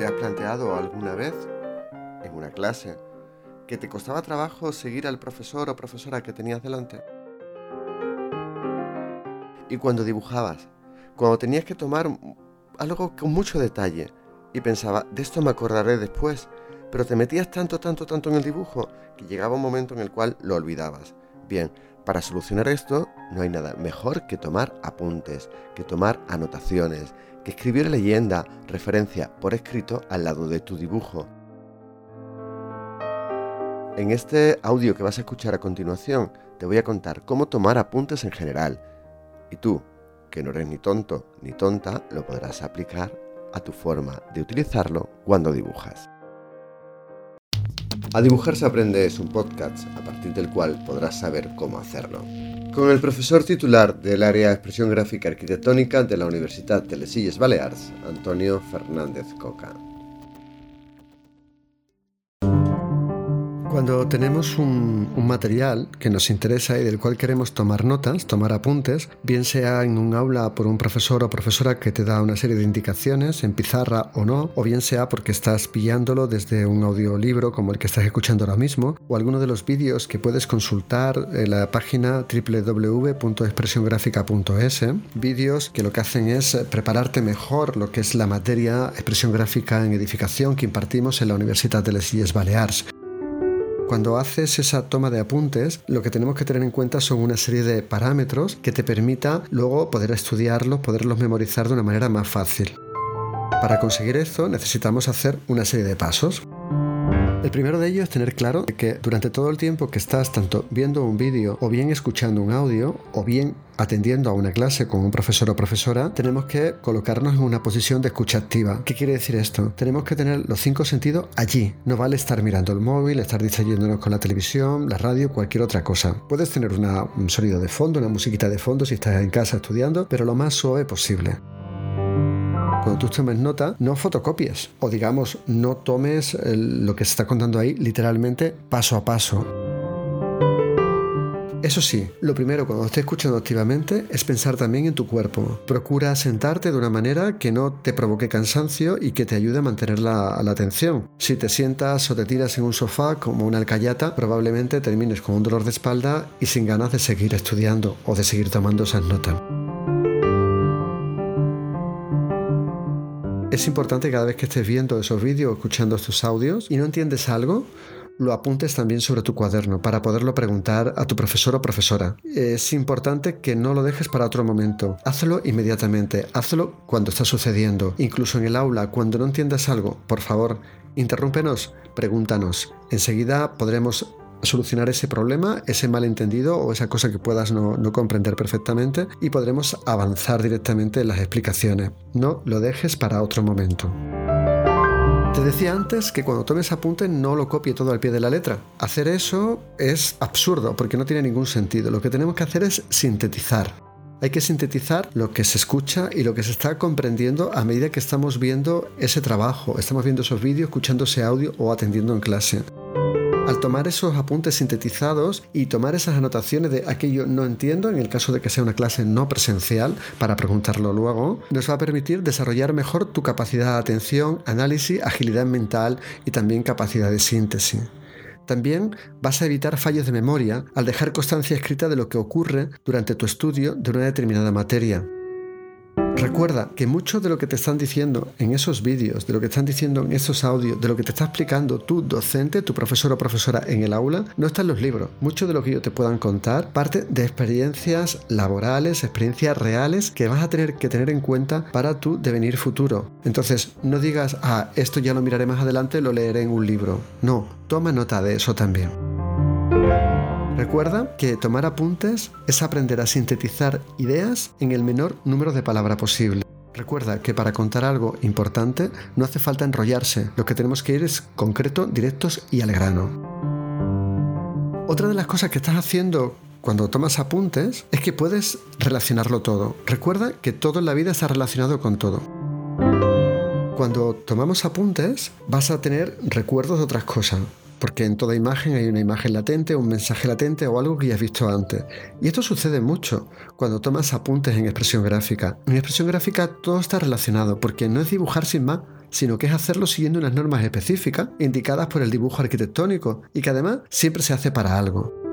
¿Te has planteado alguna vez, en una clase, que te costaba trabajo seguir al profesor o profesora que tenías delante? Y cuando dibujabas, cuando tenías que tomar algo con mucho detalle y pensaba, de esto me acordaré después, pero te metías tanto, tanto, tanto en el dibujo que llegaba un momento en el cual lo olvidabas. Bien, para solucionar esto no hay nada mejor que tomar apuntes, que tomar anotaciones, que escribir leyenda, referencia por escrito al lado de tu dibujo. En este audio que vas a escuchar a continuación te voy a contar cómo tomar apuntes en general. Y tú, que no eres ni tonto ni tonta, lo podrás aplicar a tu forma de utilizarlo cuando dibujas. A dibujar se aprende es un podcast a partir del cual podrás saber cómo hacerlo. Con el profesor titular del área de expresión gráfica arquitectónica de la Universidad de Les Illes Balears, Antonio Fernández Coca. Cuando tenemos un, material que nos interesa y del cual queremos tomar notas, tomar apuntes, bien sea en un aula por un profesor o profesora que te da una serie de indicaciones en pizarra o no, o bien sea porque estás pillándolo desde un audiolibro como el que estás escuchando ahora mismo, o alguno de los vídeos que puedes consultar en la página www.expresiongráfica.es, vídeos que lo que hacen es prepararte mejor lo que es la materia expresión gráfica en edificación que impartimos en la Universidad de Les Illes Balears. Cuando haces esa toma de apuntes, lo que tenemos que tener en cuenta son una serie de parámetros que te permita luego poder estudiarlos, poderlos memorizar de una manera más fácil. Para conseguir esto necesitamos hacer una serie de pasos. El primero de ellos es tener claro que durante todo el tiempo que estás tanto viendo un vídeo o bien escuchando un audio o bien atendiendo a una clase con un profesor o profesora, tenemos que colocarnos en una posición de escucha activa. ¿Qué quiere decir esto? Tenemos que tener los cinco sentidos allí. No vale estar mirando el móvil, estar distrayéndonos con la televisión, la radio, cualquier otra cosa. Puedes tener un sonido de fondo, una musiquita de fondo si estás en casa estudiando, pero lo más suave posible. Cuando tú tomes nota, no fotocopies o digamos, no tomes lo que se está contando ahí literalmente paso a paso. Eso sí, lo primero cuando estés escuchando activamente es pensar también en tu cuerpo. Procura sentarte de una manera que no te provoque cansancio y que te ayude a mantener la, la, atención. Si te sientas o te tiras en un sofá como una alcayata, probablemente termines con un dolor de espalda y sin ganas de seguir estudiando o de seguir tomando esas notas. Es importante cada vez que estés viendo esos vídeos escuchando estos audios y no entiendes algo, lo apuntes también sobre tu cuaderno para poderlo preguntar a tu profesor o profesora. Es importante que no lo dejes para otro momento. Hazlo inmediatamente, hazlo cuando está sucediendo. Incluso en el aula, cuando no entiendas algo, por favor, interrúmpenos, pregúntanos. Enseguida podremos solucionar ese problema, ese malentendido o esa cosa que puedas no, comprender perfectamente y podremos avanzar directamente en las explicaciones. No lo dejes para otro momento. Te decía antes que cuando tomes apunte no lo copie todo al pie de la letra. Hacer eso es absurdo porque no tiene ningún sentido. Lo que tenemos que hacer es sintetizar. Hay que sintetizar lo que se escucha y lo que se está comprendiendo a medida que estamos viendo ese trabajo, estamos viendo esos vídeos, escuchando ese audio o atendiendo en clase. Al tomar esos apuntes sintetizados y tomar esas anotaciones de aquello no entiendo, en el caso de que sea una clase no presencial, para preguntarlo luego, nos va a permitir desarrollar mejor tu capacidad de atención, análisis, agilidad mental y también capacidad de síntesis. También vas a evitar fallos de memoria al dejar constancia escrita de lo que ocurre durante tu estudio de una determinada materia. Recuerda que mucho de lo que te están diciendo en esos vídeos, de lo que están diciendo en esos audios, de lo que te está explicando tu docente, tu profesor o profesora en el aula, no está en los libros. Mucho de lo que ellos te puedan contar parte de experiencias laborales, experiencias reales que vas a tener que tener en cuenta para tu devenir futuro. Entonces, no digas, ah, esto ya lo miraré más adelante, lo leeré en un libro. No, toma nota de eso también. Recuerda que tomar apuntes es aprender a sintetizar ideas en el menor número de palabras posible. Recuerda que para contar algo importante no hace falta enrollarse, lo que tenemos que ir es concreto, directos y al grano. Otra de las cosas que estás haciendo cuando tomas apuntes es que puedes relacionarlo todo. Recuerda que todo en la vida está relacionado con todo. Cuando tomamos apuntes vas a tener recuerdos de otras cosas porque en toda imagen hay una imagen latente, un mensaje latente o algo que ya visto antes. Y esto sucede mucho cuando tomas apuntes en expresión gráfica. En expresión gráfica todo está relacionado, porque no es dibujar sin más, sino que es hacerlo siguiendo unas normas específicas indicadas por el dibujo arquitectónico y que además siempre se hace para algo.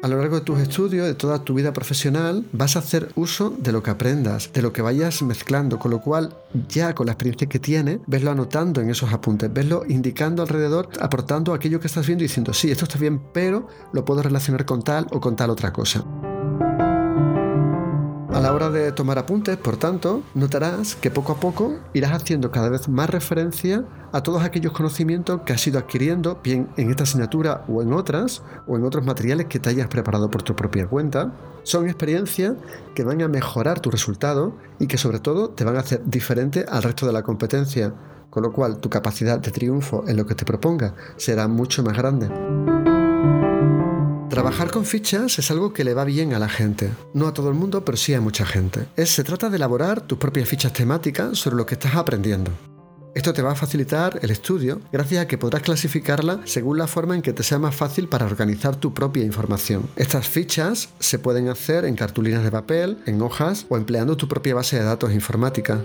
A lo largo de tus estudios, de toda tu vida profesional, vas a hacer uso de lo que aprendas, de lo que vayas mezclando, con lo cual ya con la experiencia que tienes, veslo anotando en esos apuntes, veslo indicando alrededor, aportando aquello que estás viendo y diciendo, sí, esto está bien, pero lo puedo relacionar con tal o con tal otra cosa. A la hora de tomar apuntes, por tanto, notarás que poco a poco irás haciendo cada vez más referencia a todos aquellos conocimientos que has ido adquiriendo, bien en esta asignatura o en otras, o en otros materiales que te hayas preparado por tu propia cuenta. Son experiencias que van a mejorar tu resultado y que sobre todo te van a hacer diferente al resto de la competencia, con lo cual tu capacidad de triunfo en lo que te proponga será mucho más grande. Trabajar con fichas es algo que le va bien a la gente. No a todo el mundo, pero sí a mucha gente. se trata de elaborar tus propias fichas temáticas sobre lo que estás aprendiendo. Esto te va a facilitar el estudio gracias a que podrás clasificarla según la forma en que te sea más fácil para organizar tu propia información. Estas fichas se pueden hacer en cartulinas de papel, en hojas o empleando tu propia base de datos informática.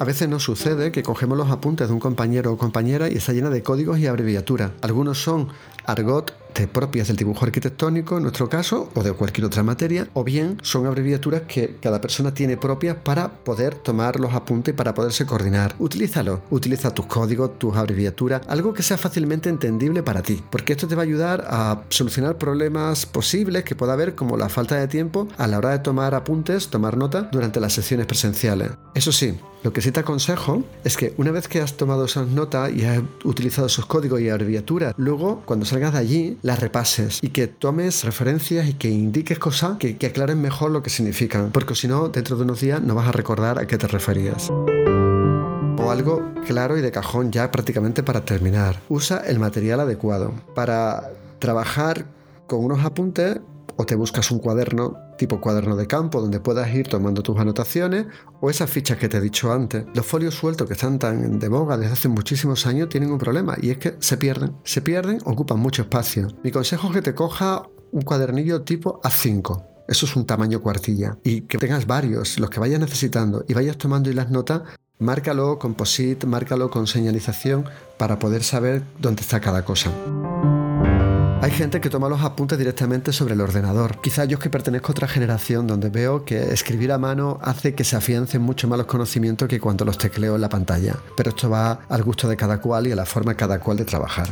A veces nos sucede que cogemos los apuntes de un compañero o compañera y está llena de códigos y abreviaturas. Algunos son argot propias del dibujo arquitectónico, en nuestro caso, o de cualquier otra materia, o bien son abreviaturas que cada persona tiene propias para poder tomar los apuntes y para poderse coordinar. Utilízalo, utiliza tus códigos, tus abreviaturas, algo que sea fácilmente entendible para ti, porque esto te va a ayudar a solucionar problemas posibles que pueda haber, como la falta de tiempo a la hora de tomar apuntes, tomar nota durante las sesiones presenciales. Eso sí, lo que sí te aconsejo es que una vez que has tomado esas notas y has utilizado esos códigos y abreviaturas, luego cuando salgas de allí las repases y que tomes referencias y que indiques cosas que, que aclaren mejor lo que significan, porque si no, dentro de unos días no vas a recordar a qué te referías. O algo claro y de cajón ya prácticamente para terminar. Usa el material adecuado. Para trabajar con unos apuntes o te buscas un cuaderno tipo cuaderno de campo donde puedas ir tomando tus anotaciones o esas fichas que te he dicho antes. Los folios sueltos que están tan de moda desde hace muchísimos años tienen un problema y es que se pierden. Se pierden, ocupan mucho espacio. Mi consejo es que te coja un cuadernillo tipo A5. Eso es un tamaño cuartilla. Y que tengas varios, los que vayas necesitando, y vayas tomando y las notas, márcalo con POSIT, márcalo con señalización para poder saber dónde está cada cosa. Hay gente que toma los apuntes directamente sobre el ordenador. Quizá yo es que pertenezco a otra generación donde veo que escribir a mano hace que se afiancen mucho más los conocimientos que cuando los tecleo en la pantalla. Pero esto va al gusto de cada cual y a la forma de cada cual de trabajar.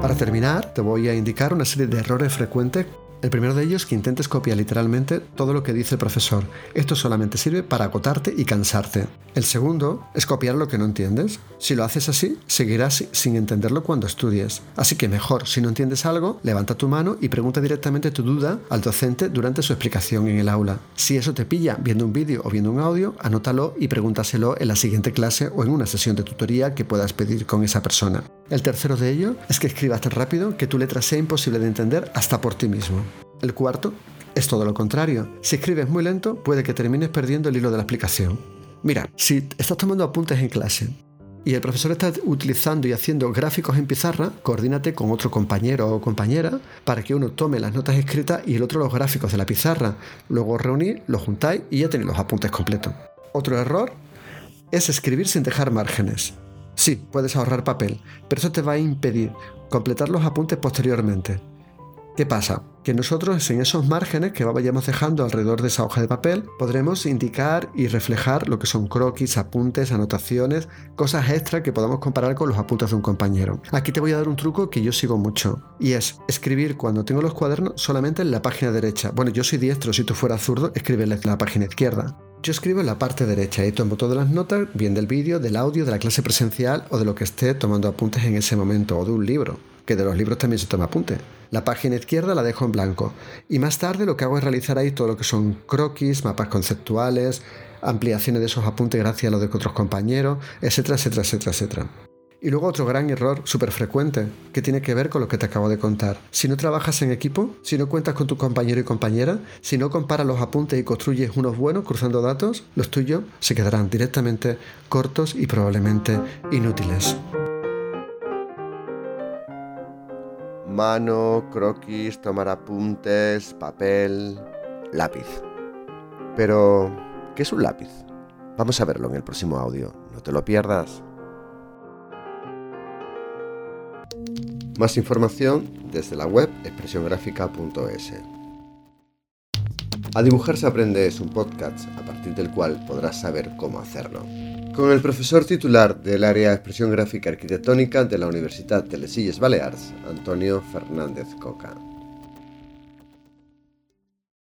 Para terminar, te voy a indicar una serie de errores frecuentes el primero de ellos que intentes copiar literalmente todo lo que dice el profesor. Esto solamente sirve para agotarte y cansarte. El segundo es copiar lo que no entiendes. Si lo haces así, seguirás sin entenderlo cuando estudies. Así que mejor, si no entiendes algo, levanta tu mano y pregunta directamente tu duda al docente durante su explicación en el aula. Si eso te pilla viendo un vídeo o viendo un audio, anótalo y pregúntaselo en la siguiente clase o en una sesión de tutoría que puedas pedir con esa persona. El tercero de ellos es que escribas tan rápido que tu letra sea imposible de entender hasta por ti mismo. El cuarto es todo lo contrario. Si escribes muy lento, puede que termines perdiendo el hilo de la explicación. Mira, si estás tomando apuntes en clase y el profesor está utilizando y haciendo gráficos en pizarra, coordínate con otro compañero o compañera para que uno tome las notas escritas y el otro los gráficos de la pizarra. Luego reunir, los juntáis y ya tenéis los apuntes completos. Otro error es escribir sin dejar márgenes. Sí, puedes ahorrar papel, pero eso te va a impedir completar los apuntes posteriormente. ¿Qué pasa? Que nosotros en esos márgenes que vayamos dejando alrededor de esa hoja de papel podremos indicar y reflejar lo que son croquis, apuntes, anotaciones, cosas extra que podamos comparar con los apuntes de un compañero. Aquí te voy a dar un truco que yo sigo mucho y es escribir cuando tengo los cuadernos solamente en la página derecha. Bueno, yo soy diestro, si tú fueras zurdo, escribe en la página izquierda. Yo escribo en la parte derecha y tomo todas las notas, bien del vídeo, del audio, de la clase presencial o de lo que esté tomando apuntes en ese momento o de un libro que de los libros también se toma apunte. La página izquierda la dejo en blanco y más tarde lo que hago es realizar ahí todo lo que son croquis, mapas conceptuales, ampliaciones de esos apuntes gracias a los de otros compañeros, etcétera, etcétera, etcétera, etcétera. Y luego otro gran error súper frecuente que tiene que ver con lo que te acabo de contar. Si no trabajas en equipo, si no cuentas con tu compañero y compañera, si no comparas los apuntes y construyes unos buenos cruzando datos, los tuyos se quedarán directamente cortos y probablemente inútiles. Mano, croquis, tomar apuntes, papel, lápiz. Pero, ¿qué es un lápiz? Vamos a verlo en el próximo audio, no te lo pierdas. Más información desde la web expresiongráfica.es. A dibujar se aprende es un podcast a partir del cual podrás saber cómo hacerlo. Con el profesor titular del área de expresión gráfica arquitectónica de la Universidad de Les Illes Balears, Antonio Fernández Coca.